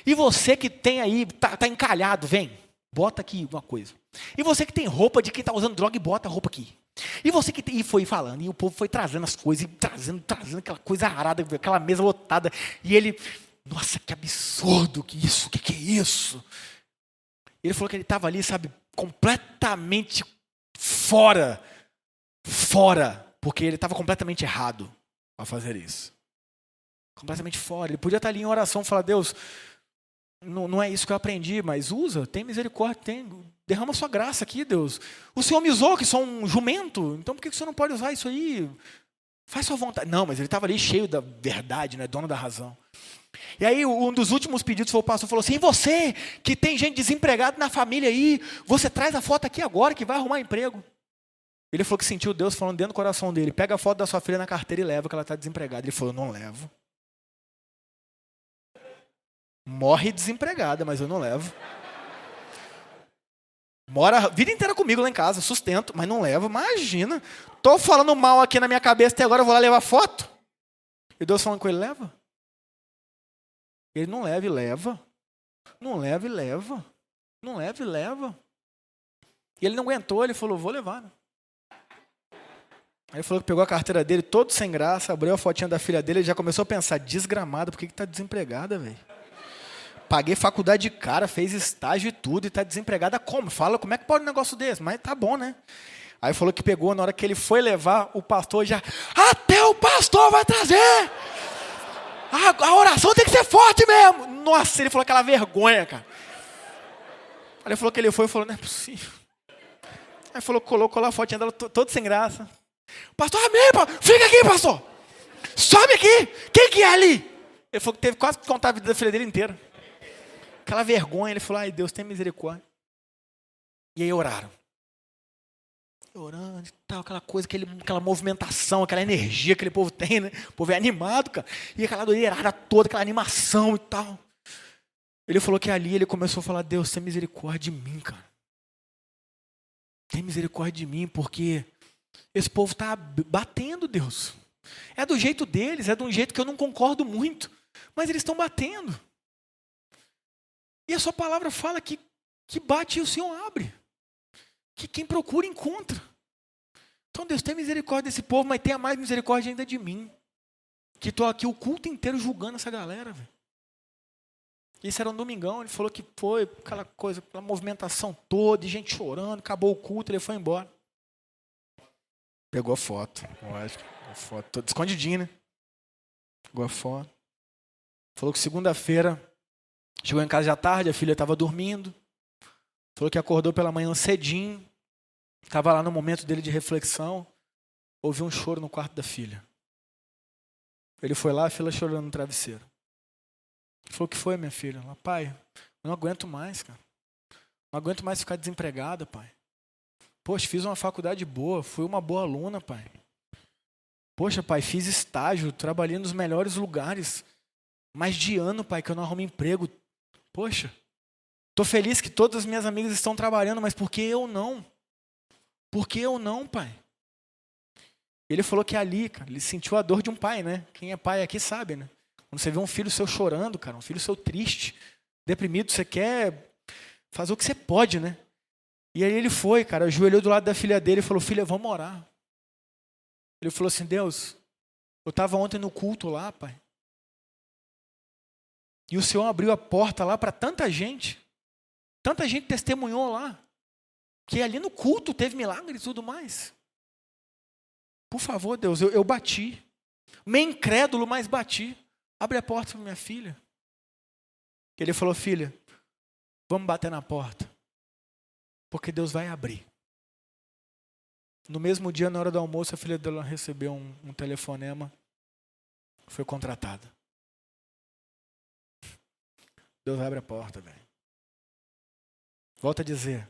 E você que tem aí, tá, tá encalhado, vem, bota aqui uma coisa. E você que tem roupa de quem está usando droga, bota a roupa aqui. E você que e foi falando, e o povo foi trazendo as coisas, e trazendo, trazendo aquela coisa arada, aquela mesa lotada. E ele, nossa, que absurdo que isso, que que é isso? Ele falou que ele estava ali, sabe, completamente fora, fora, porque ele estava completamente errado ao fazer isso. Completamente fora. Ele podia estar ali em oração e falar, Deus, não, não é isso que eu aprendi, mas usa, tem misericórdia, tem, derrama sua graça aqui, Deus. O Senhor me usou, que sou um jumento, então por que o Senhor não pode usar isso aí? Faz sua vontade. Não, mas ele estava ali cheio da verdade, né, dono da razão. E aí, um dos últimos pedidos foi o pastor falou assim: você que tem gente desempregada na família aí, você traz a foto aqui agora que vai arrumar emprego. Ele falou que sentiu Deus falando dentro do coração dele: pega a foto da sua filha na carteira e leva, que ela está desempregada. Ele falou: não levo. Morre desempregada, mas eu não levo. Mora a vida inteira comigo lá em casa, sustento, mas não levo. Imagina. Tô falando mal aqui na minha cabeça até agora, eu vou lá levar foto. E Deus falando com ele, leva. Ele não leva e leva. Não leva e leva. Não leva e leva. E ele não aguentou, ele falou, vou levar. Aí ele falou que pegou a carteira dele, todo sem graça, abriu a fotinha da filha dele e já começou a pensar, desgramado, por que, que tá desempregada, velho? Paguei faculdade de cara, fez estágio e tudo, e está desempregada como? Fala, como é que pode um negócio desse? Mas tá bom, né? Aí falou que pegou, na hora que ele foi levar, o pastor já, até o pastor vai trazer! A, a oração tem que ser forte mesmo! Nossa, ele falou aquela vergonha, cara. Aí ele falou que ele foi e falou, não é possível. Aí falou, colocou lá a fotinha dela, todo sem graça. Pastor, amém, pastor. fica aqui, pastor. Sobe aqui. Quem que é ali? Ele falou que teve quase que contar a vida da filha dele inteira aquela vergonha, ele falou, ai Deus, tem misericórdia. E aí oraram. Orando e tal, aquela coisa, aquele, aquela movimentação, aquela energia que aquele povo tem, né? O povo é animado, cara. E aquela doideirada toda, aquela animação e tal. Ele falou que ali ele começou a falar, Deus, tem misericórdia de mim, cara. Tem misericórdia de mim, porque esse povo está batendo, Deus. É do jeito deles, é de um jeito que eu não concordo muito. Mas eles estão batendo. E a sua palavra fala que, que bate e o Senhor abre. Que quem procura encontra. Então Deus tem misericórdia desse povo, mas tenha mais misericórdia ainda de mim. Que estou aqui o culto inteiro julgando essa galera. Véio. Isso era um domingão, ele falou que foi aquela coisa, aquela movimentação toda, gente chorando, acabou o culto, ele foi embora. Pegou a foto, lógico. A foto toda escondidinha, né? Pegou a foto. Falou que segunda-feira Chegou em casa já tarde, a filha estava dormindo. Falou que acordou pela manhã cedinho. Estava lá no momento dele de reflexão. Ouviu um choro no quarto da filha. Ele foi lá, a filha chorando no travesseiro. Falou: O que foi, minha filha? Pai, eu não aguento mais, cara. Não aguento mais ficar desempregada, pai. Poxa, fiz uma faculdade boa, fui uma boa aluna, pai. Poxa, pai, fiz estágio, trabalhei nos melhores lugares. Mais de ano, pai, que eu não arrumo emprego. Poxa, estou feliz que todas as minhas amigas estão trabalhando, mas por que eu não? Por que eu não, pai? Ele falou que ali, cara, ele sentiu a dor de um pai, né? Quem é pai aqui sabe, né? Quando você vê um filho seu chorando, cara, um filho seu triste, deprimido, você quer fazer o que você pode, né? E aí ele foi, cara, ajoelhou do lado da filha dele e falou: Filha, vamos orar. Ele falou assim: Deus, eu estava ontem no culto lá, pai. E o Senhor abriu a porta lá para tanta gente. Tanta gente testemunhou lá. Que ali no culto teve milagre e tudo mais. Por favor, Deus, eu, eu bati. Meio incrédulo, mas bati. Abre a porta para minha filha. Ele falou: Filha, vamos bater na porta. Porque Deus vai abrir. No mesmo dia, na hora do almoço, a filha dela recebeu um, um telefonema. Foi contratada. Deus abre a porta, velho. Volto a dizer.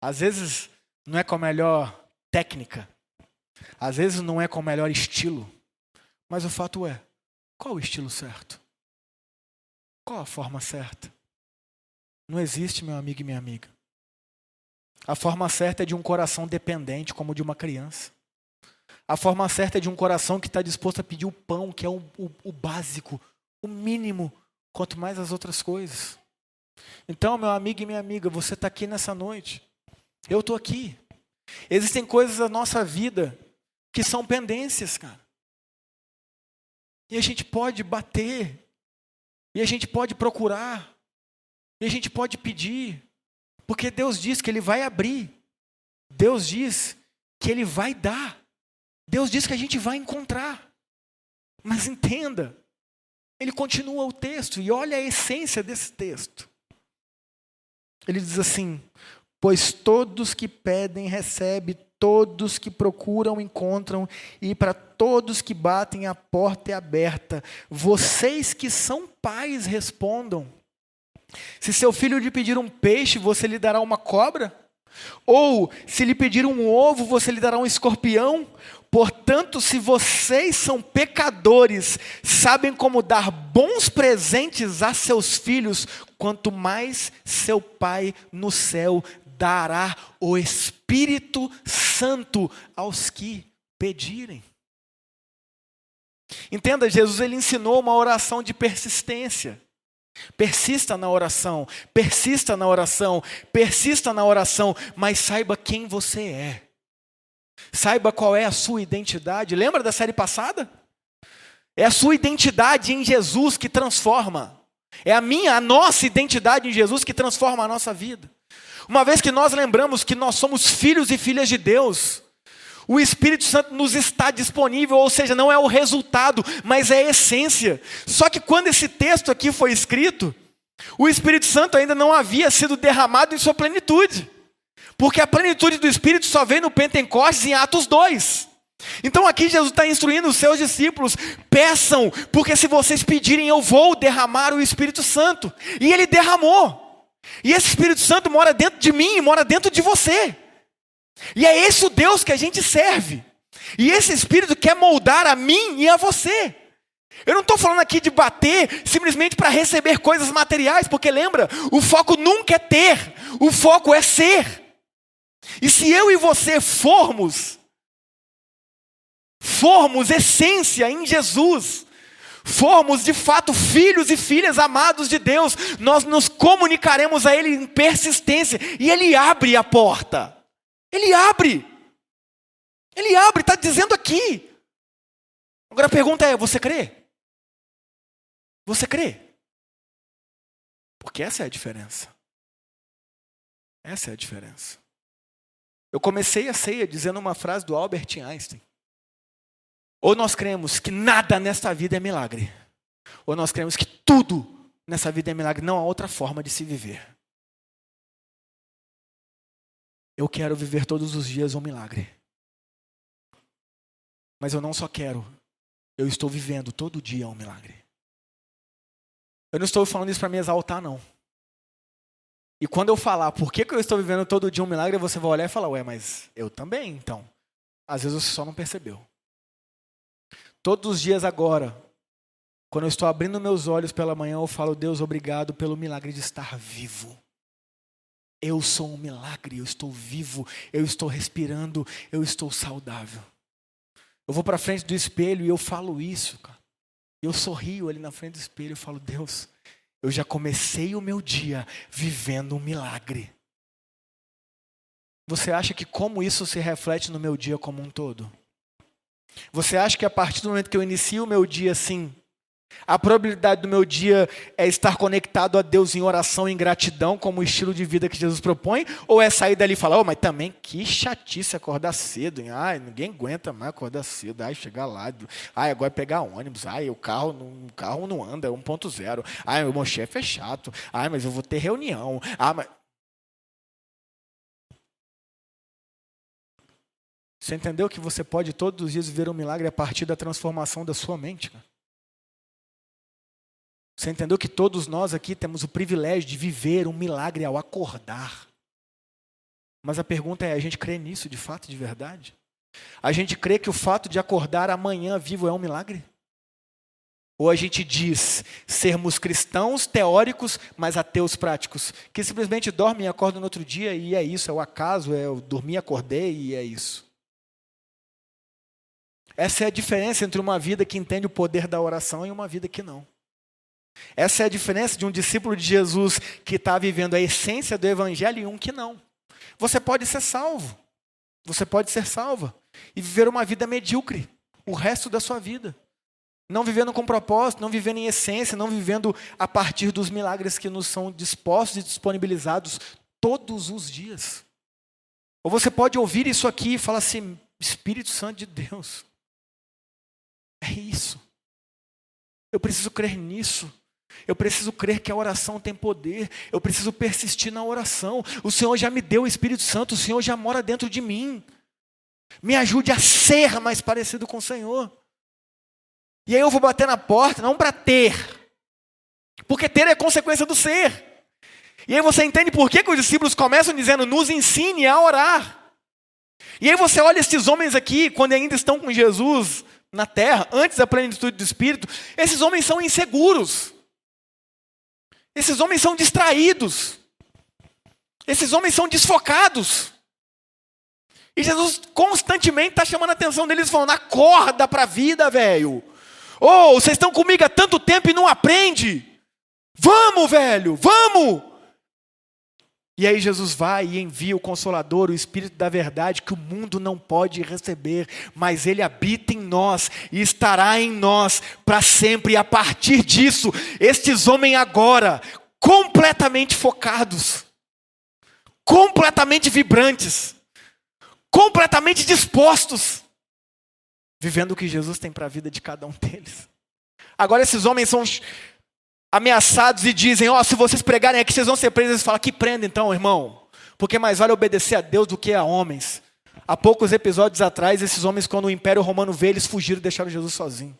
Às vezes não é com a melhor técnica. Às vezes não é com o melhor estilo. Mas o fato é, qual o estilo certo? Qual a forma certa? Não existe, meu amigo e minha amiga. A forma certa é de um coração dependente, como de uma criança. A forma certa é de um coração que está disposto a pedir o pão, que é o, o, o básico, o mínimo, quanto mais as outras coisas. Então, meu amigo e minha amiga, você está aqui nessa noite. Eu estou aqui. Existem coisas da nossa vida que são pendências, cara. E a gente pode bater, e a gente pode procurar, e a gente pode pedir, porque Deus diz que Ele vai abrir. Deus diz que Ele vai dar. Deus diz que a gente vai encontrar. Mas entenda, ele continua o texto e olha a essência desse texto. Ele diz assim: Pois todos que pedem recebem, todos que procuram encontram, e para todos que batem a porta é aberta. Vocês que são pais respondam. Se seu filho lhe pedir um peixe, você lhe dará uma cobra? Ou se lhe pedir um ovo, você lhe dará um escorpião? Portanto, se vocês são pecadores, sabem como dar bons presentes a seus filhos, quanto mais seu Pai no céu dará o Espírito Santo aos que pedirem. Entenda, Jesus ele ensinou uma oração de persistência. Persista na oração, persista na oração, persista na oração, mas saiba quem você é. Saiba qual é a sua identidade. Lembra da série passada? É a sua identidade em Jesus que transforma. É a minha, a nossa identidade em Jesus que transforma a nossa vida. Uma vez que nós lembramos que nós somos filhos e filhas de Deus, o Espírito Santo nos está disponível, ou seja, não é o resultado, mas é a essência. Só que quando esse texto aqui foi escrito, o Espírito Santo ainda não havia sido derramado em sua plenitude. Porque a plenitude do Espírito só vem no Pentecostes em Atos 2. Então aqui Jesus está instruindo os seus discípulos: peçam, porque se vocês pedirem, eu vou derramar o Espírito Santo. E ele derramou. E esse Espírito Santo mora dentro de mim e mora dentro de você. E é esse o Deus que a gente serve. E esse Espírito quer moldar a mim e a você. Eu não estou falando aqui de bater simplesmente para receber coisas materiais, porque lembra, o foco nunca é ter, o foco é ser. E se eu e você formos, formos essência em Jesus, formos de fato filhos e filhas amados de Deus, nós nos comunicaremos a Ele em persistência e Ele abre a porta. Ele abre. Ele abre, está dizendo aqui. Agora a pergunta é: você crê? Você crê? Porque essa é a diferença. Essa é a diferença. Eu comecei a ceia dizendo uma frase do Albert Einstein. Ou nós cremos que nada nesta vida é milagre, ou nós cremos que tudo nessa vida é milagre. Não há outra forma de se viver. Eu quero viver todos os dias um milagre. Mas eu não só quero, eu estou vivendo todo dia um milagre. Eu não estou falando isso para me exaltar, não. E quando eu falar por que, que eu estou vivendo todo dia um milagre, você vai olhar e falar, ué, mas eu também, então. Às vezes você só não percebeu. Todos os dias agora, quando eu estou abrindo meus olhos pela manhã, eu falo, Deus, obrigado pelo milagre de estar vivo. Eu sou um milagre, eu estou vivo, eu estou respirando, eu estou saudável. Eu vou para frente do espelho e eu falo isso, cara. Eu sorrio ali na frente do espelho e falo: Deus, eu já comecei o meu dia vivendo um milagre. Você acha que como isso se reflete no meu dia como um todo? Você acha que a partir do momento que eu inicio o meu dia assim, a probabilidade do meu dia é estar conectado a Deus em oração, em gratidão, como o estilo de vida que Jesus propõe? Ou é sair dali e falar, oh, mas também que chatice acordar cedo, hein? Ai, ninguém aguenta mais acordar cedo, ai, chegar lá, ai, agora é pegar ônibus, ai, o carro, o carro não anda, é 1.0, ai, meu chefe é chato, ai, mas eu vou ter reunião, ah, mas... Você entendeu que você pode todos os dias ver um milagre a partir da transformação da sua mente, cara? Você entendeu que todos nós aqui temos o privilégio de viver um milagre ao acordar. Mas a pergunta é: a gente crê nisso de fato, de verdade? A gente crê que o fato de acordar amanhã vivo é um milagre? Ou a gente diz sermos cristãos teóricos, mas ateus práticos, que simplesmente dormem e acordam no outro dia e é isso, é o acaso, é eu dormi, acordei e é isso. Essa é a diferença entre uma vida que entende o poder da oração e uma vida que não. Essa é a diferença de um discípulo de Jesus que está vivendo a essência do Evangelho e um que não. Você pode ser salvo, você pode ser salva e viver uma vida medíocre o resto da sua vida. Não vivendo com propósito, não vivendo em essência, não vivendo a partir dos milagres que nos são dispostos e disponibilizados todos os dias. Ou você pode ouvir isso aqui e falar assim: Espírito Santo de Deus, é isso. Eu preciso crer nisso. Eu preciso crer que a oração tem poder. Eu preciso persistir na oração. O Senhor já me deu o Espírito Santo. O Senhor já mora dentro de mim. Me ajude a ser mais parecido com o Senhor. E aí eu vou bater na porta, não para ter. Porque ter é consequência do ser. E aí você entende por que, que os discípulos começam dizendo: nos ensine a orar. E aí você olha esses homens aqui, quando ainda estão com Jesus na terra, antes da plenitude do Espírito, esses homens são inseguros. Esses homens são distraídos. Esses homens são desfocados. E Jesus constantemente está chamando a atenção deles, falando: acorda para a vida, velho. Ou oh, vocês estão comigo há tanto tempo e não aprende. Vamos, velho, vamos. E aí Jesus vai e envia o Consolador, o Espírito da Verdade, que o mundo não pode receber, mas ele habita em nós e estará em nós para sempre. E a partir disso, estes homens agora, completamente focados, completamente vibrantes, completamente dispostos, vivendo o que Jesus tem para a vida de cada um deles. Agora esses homens são ameaçados e dizem: Ó, oh, se vocês pregarem aqui, vocês vão ser presos. Eles falam: Que prenda então, irmão? Porque mais vale obedecer a Deus do que a homens. Há poucos episódios atrás, esses homens, quando o Império Romano veio, eles fugiram e deixaram Jesus sozinho.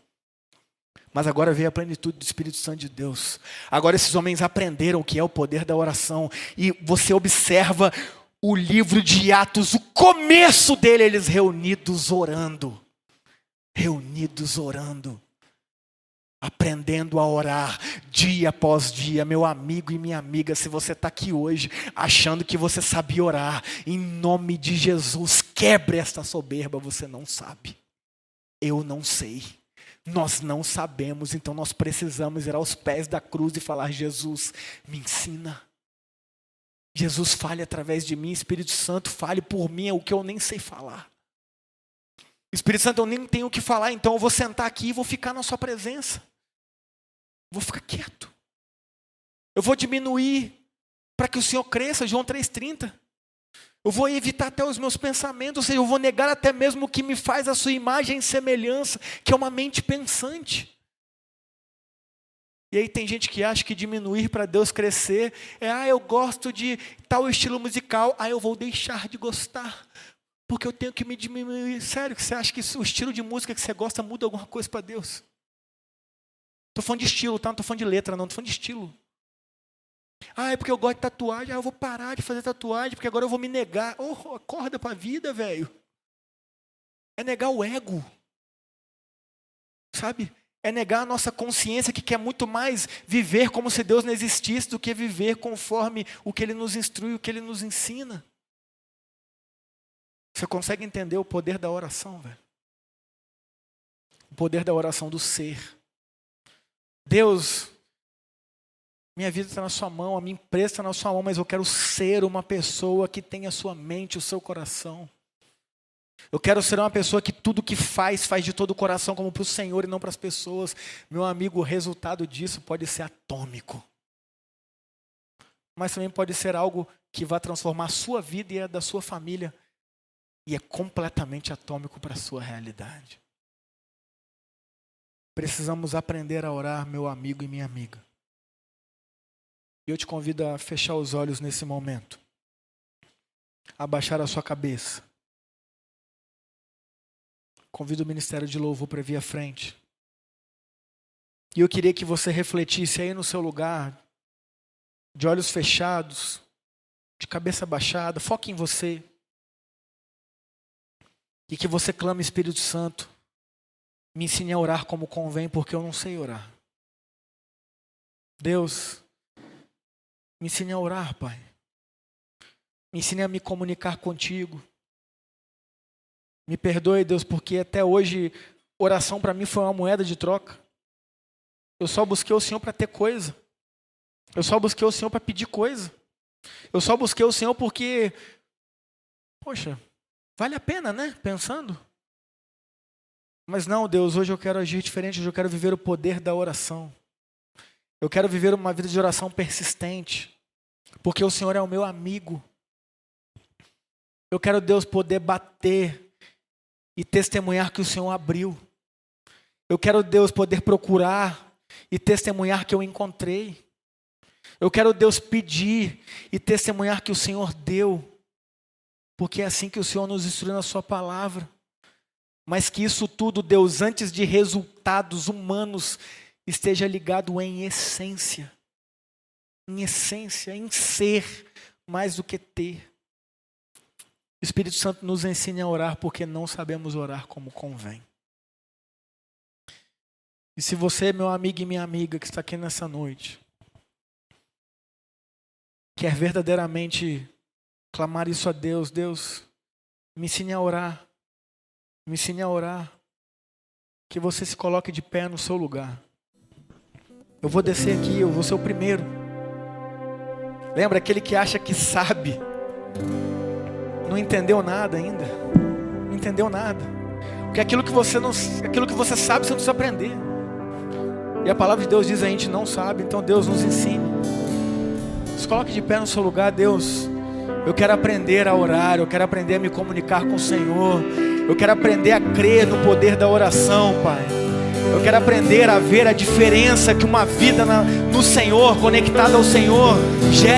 Mas agora veio a plenitude do Espírito Santo de Deus. Agora esses homens aprenderam o que é o poder da oração. E você observa o livro de Atos, o começo dele, eles reunidos orando. Reunidos orando aprendendo a orar dia após dia, meu amigo e minha amiga, se você está aqui hoje achando que você sabia orar, em nome de Jesus, quebre esta soberba, você não sabe. Eu não sei. Nós não sabemos, então nós precisamos ir aos pés da cruz e falar: Jesus, me ensina. Jesus fale através de mim, Espírito Santo fale por mim, é o que eu nem sei falar. Espírito Santo, eu nem tenho o que falar, então eu vou sentar aqui e vou ficar na sua presença. Vou ficar quieto. Eu vou diminuir para que o Senhor cresça, João 3,30. Eu vou evitar até os meus pensamentos, ou seja, eu vou negar até mesmo o que me faz a sua imagem e semelhança, que é uma mente pensante. E aí tem gente que acha que diminuir para Deus crescer é, ah, eu gosto de tal estilo musical, ah, eu vou deixar de gostar, porque eu tenho que me diminuir. Sério, você acha que o estilo de música que você gosta muda alguma coisa para Deus? Estou falando de estilo, tá? Não estou falando de letra, não. Estou falando de estilo. Ah, é porque eu gosto de tatuagem. Ah, eu vou parar de fazer tatuagem, porque agora eu vou me negar. Oh, acorda para a vida, velho. É negar o ego. Sabe? É negar a nossa consciência que quer muito mais viver como se Deus não existisse do que viver conforme o que Ele nos instrui, o que Ele nos ensina. Você consegue entender o poder da oração, velho? O poder da oração do ser. Deus, minha vida está na sua mão, a minha empresa está na sua mão, mas eu quero ser uma pessoa que tenha a sua mente, o seu coração. Eu quero ser uma pessoa que tudo que faz, faz de todo o coração, como para o Senhor e não para as pessoas. Meu amigo, o resultado disso pode ser atômico. Mas também pode ser algo que vai transformar a sua vida e a da sua família. E é completamente atômico para a sua realidade. Precisamos aprender a orar, meu amigo e minha amiga. E eu te convido a fechar os olhos nesse momento. Abaixar a sua cabeça. Convido o ministério de louvor para vir à frente. E eu queria que você refletisse aí no seu lugar, de olhos fechados, de cabeça baixada, foque em você. E que você clame Espírito Santo, me ensine a orar como convém, porque eu não sei orar. Deus, me ensine a orar, Pai. Me ensine a me comunicar contigo. Me perdoe, Deus, porque até hoje oração para mim foi uma moeda de troca. Eu só busquei o Senhor para ter coisa. Eu só busquei o Senhor para pedir coisa. Eu só busquei o Senhor porque, poxa, vale a pena, né? Pensando. Mas não, Deus, hoje eu quero agir diferente, hoje eu quero viver o poder da oração. Eu quero viver uma vida de oração persistente, porque o Senhor é o meu amigo. Eu quero, Deus, poder bater e testemunhar que o Senhor abriu. Eu quero, Deus, poder procurar e testemunhar que eu encontrei. Eu quero, Deus, pedir e testemunhar que o Senhor deu, porque é assim que o Senhor nos instruiu na Sua palavra. Mas que isso tudo, Deus, antes de resultados humanos, esteja ligado em essência. Em essência, em ser, mais do que ter. O Espírito Santo nos ensina a orar porque não sabemos orar como convém. E se você, meu amigo e minha amiga que está aqui nessa noite, quer verdadeiramente clamar isso a Deus, Deus, me ensine a orar, me ensine a orar, que você se coloque de pé no seu lugar. Eu vou descer aqui, eu vou ser o primeiro. Lembra aquele que acha que sabe? não entendeu nada ainda. Não entendeu nada. Porque aquilo que você não, aquilo que você sabe, você não precisa aprender. E a palavra de Deus diz a gente não sabe, então Deus nos ensine. Se coloque de pé no seu lugar, Deus. Eu quero aprender a orar, eu quero aprender a me comunicar com o Senhor. Eu quero aprender a crer no poder da oração, Pai. Eu quero aprender a ver a diferença que uma vida na, no Senhor, conectada ao Senhor, gera.